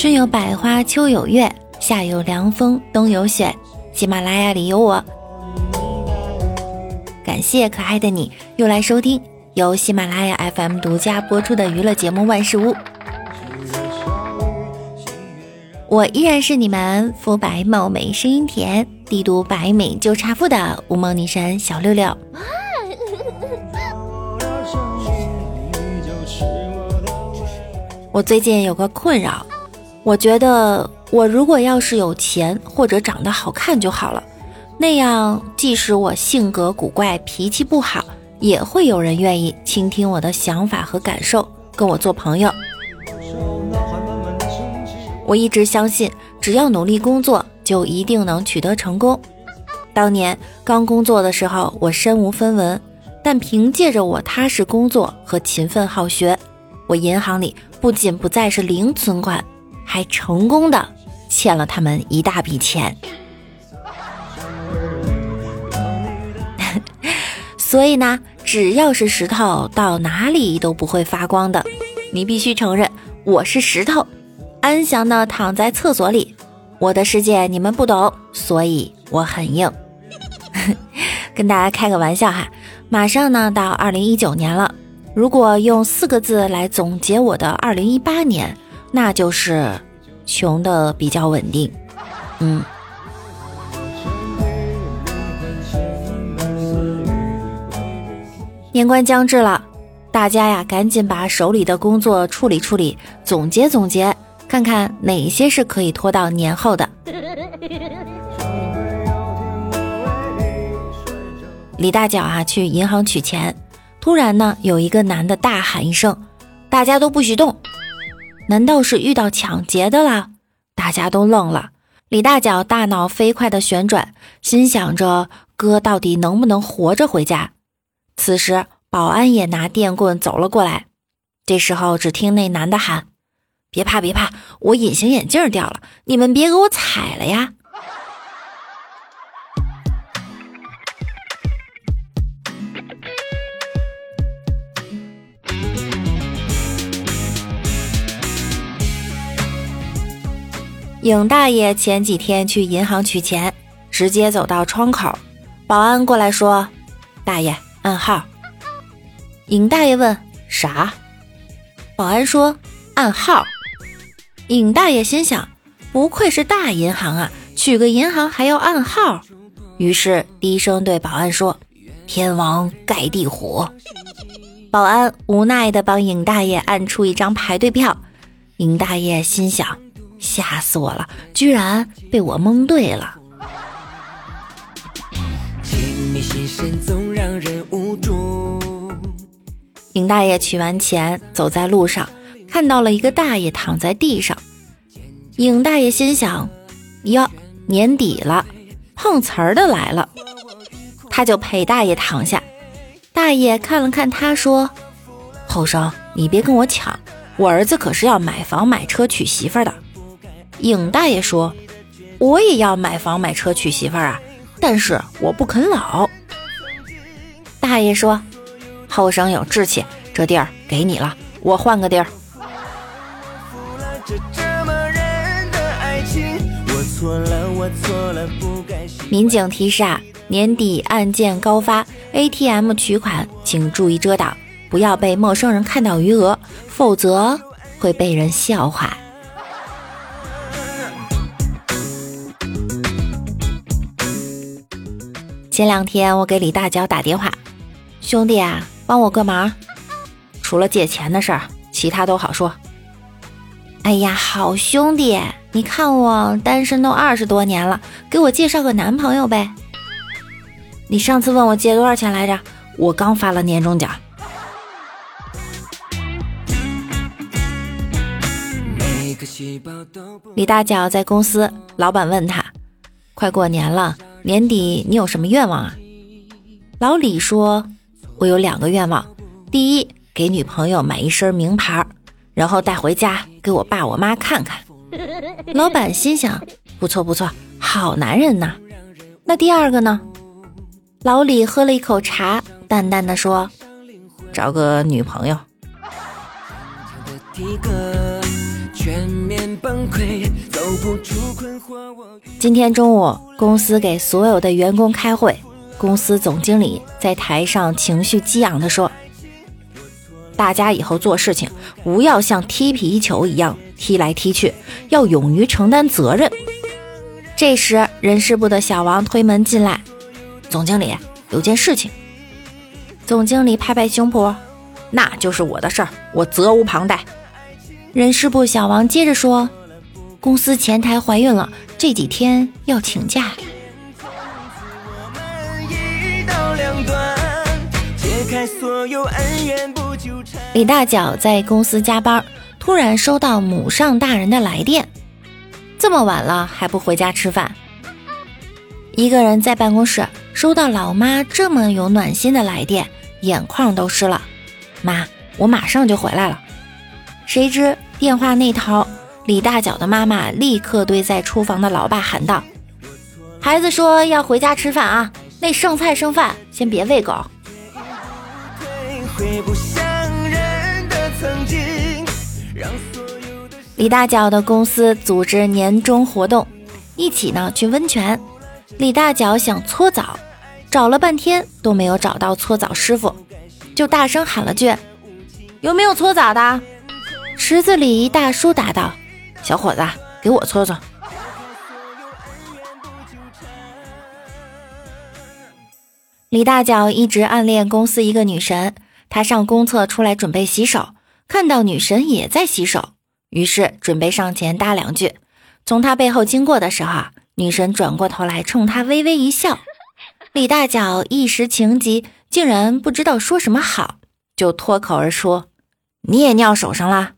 春有百花，秋有月，夏有凉风，冬有雪。喜马拉雅里有我。感谢可爱的你又来收听由喜马拉雅 FM 独家播出的娱乐节目《万事屋》。我依然是你们肤白貌美、声音甜、帝都白美就差富的无梦女神小六六。我最近有个困扰，我觉得我如果要是有钱或者长得好看就好了，那样即使我性格古怪、脾气不好，也会有人愿意倾听我的想法和感受，跟我做朋友。我一直相信，只要努力工作，就一定能取得成功。当年刚工作的时候，我身无分文，但凭借着我踏实工作和勤奋好学，我银行里不仅不再是零存款，还成功的欠了他们一大笔钱。所以呢，只要是石头，到哪里都不会发光的。你必须承认，我是石头。安详的躺在厕所里，我的世界你们不懂，所以我很硬。跟大家开个玩笑哈，马上呢到二零一九年了，如果用四个字来总结我的二零一八年，那就是穷的比较稳定。嗯，年关将至了，大家呀赶紧把手里的工作处理处理，总结总结。看看哪些是可以拖到年后的。李大脚啊，去银行取钱，突然呢，有一个男的大喊一声：“大家都不许动！”难道是遇到抢劫的了？大家都愣了。李大脚大脑飞快的旋转，心想着哥到底能不能活着回家。此时，保安也拿电棍走了过来。这时候，只听那男的喊。别怕，别怕，我隐形眼镜掉了，你们别给我踩了呀！尹大爷前几天去银行取钱，直接走到窗口，保安过来说：“大爷，暗号。”尹大爷问：“啥？”保安说：“暗号。”尹大爷心想：“不愧是大银行啊，取个银行还要暗号。”于是低声对保安说：“天王盖地虎。”保安无奈地帮尹大爷按出一张排队票。尹大爷心想：“吓死我了，居然被我蒙对了。”尹大爷取完钱，走在路上。看到了一个大爷躺在地上，尹大爷心想：哟，年底了，碰瓷儿的来了。他就陪大爷躺下。大爷看了看他，说：“后生，你别跟我抢，我儿子可是要买房买车娶媳妇的。”尹大爷说：“我也要买房买车娶媳妇儿啊，但是我不肯老。”大爷说：“后生有志气，这地儿给你了，我换个地儿。”民警提示啊，年底案件高发，ATM 取款请注意遮挡，不要被陌生人看到余额，否则会被人笑话。前两天我给李大脚打电话，兄弟啊，帮我个忙，除了借钱的事儿，其他都好说。哎呀，好兄弟，你看我单身都二十多年了，给我介绍个男朋友呗。你上次问我借多少钱来着？我刚发了年终奖。李大脚在公司，老板问他：“快过年了，年底你有什么愿望啊？”老李说：“我有两个愿望，第一，给女朋友买一身名牌。”然后带回家给我爸我妈看看。老板心想：不错不错，好男人呐。那第二个呢？老李喝了一口茶，淡淡的说：“找个女朋友。”今天中午，公司给所有的员工开会，公司总经理在台上情绪激昂地说：“大家以后做事情不要像踢皮球一样踢来踢去，要勇于承担责任。”这时，人事部的小王推门进来：“总经理，有件事情。”总经理拍拍胸脯：“那就是我的事儿，我责无旁贷。”人事部小王接着说：“公司前台怀孕了，这几天要请假。”李大脚在公司加班，突然收到母上大人的来电：“这么晚了还不回家吃饭？”一个人在办公室收到老妈这么有暖心的来电，眼眶都湿了。妈，我马上就回来了。谁知电话那头，李大脚的妈妈立刻对在厨房的老爸喊道：“孩子说要回家吃饭啊，那剩菜剩饭先别喂狗。”李大脚的公司组织年终活动，一起呢去温泉。李大脚想搓澡，找了半天都没有找到搓澡师傅，就大声喊了句：“有没有搓澡的？”池子里，一大叔答道：“小伙子，给我搓搓。”李大脚一直暗恋公司一个女神，他上公厕出来准备洗手，看到女神也在洗手，于是准备上前搭两句。从他背后经过的时候，女神转过头来冲他微微一笑。李大脚一时情急，竟然不知道说什么好，就脱口而出：“你也尿手上啦？”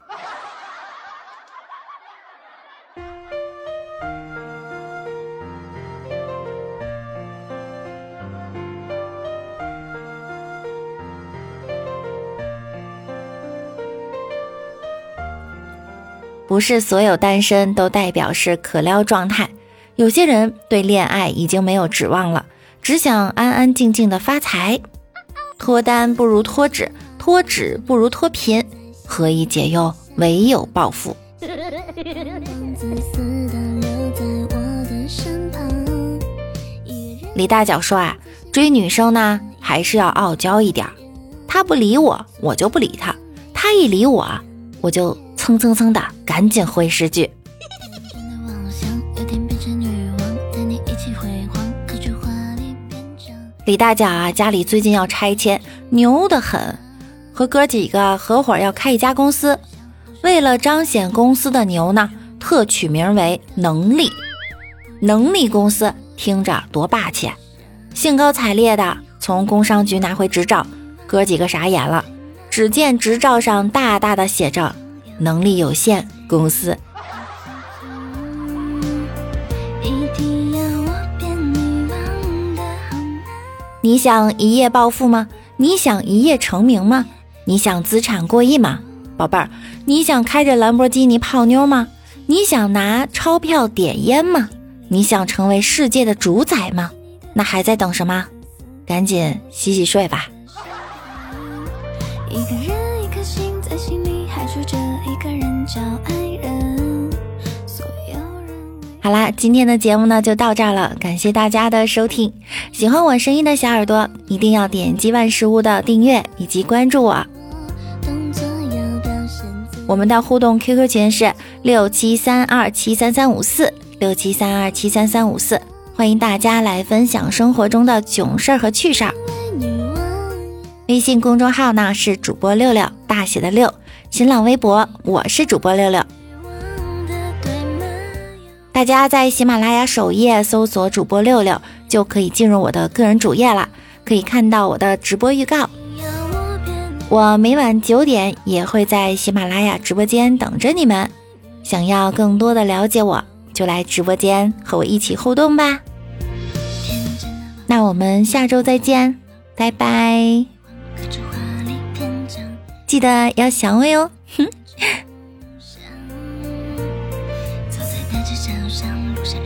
不是所有单身都代表是可撩状态，有些人对恋爱已经没有指望了，只想安安静静的发财。脱单不如脱脂，脱脂不如脱贫，何以解忧，唯有暴富。李大脚说啊，追女生呢还是要傲娇一点，他不理我，我就不理他；他一理我，我就。蹭蹭蹭的，赶紧回十句。李大脚啊，家里最近要拆迁，牛得很，和哥几个合伙要开一家公司。为了彰显公司的牛呢，特取名为“能力”。能力公司听着多霸气！兴高采烈的从工商局拿回执照，哥几个傻眼了，只见执照上大大的写着。能力有限公司。你想一夜暴富吗？你想一夜成名吗？你想资产过亿吗？宝贝儿，你想开着兰博基尼泡妞吗？你想拿钞票点烟吗？你想成为世界的主宰吗？那还在等什么？赶紧洗洗睡吧。一个人一颗心在心里还住着。一个人找爱好啦，今天的节目呢就到这儿了，感谢大家的收听。喜欢我声音的小耳朵，一定要点击万事屋的订阅以及关注我。我们的互动 QQ 群是六七三二七三三五四六七三二七三三五四，欢迎大家来分享生活中的囧事儿和趣事儿。微信公众号呢是主播六六大写的六。新浪微博，我是主播六六。大家在喜马拉雅首页搜索主播六六，就可以进入我的个人主页了，可以看到我的直播预告。我每晚九点也会在喜马拉雅直播间等着你们。想要更多的了解我，就来直播间和我一起互动吧。那我们下周再见，拜拜。记得要想我哟，哼。不必担心。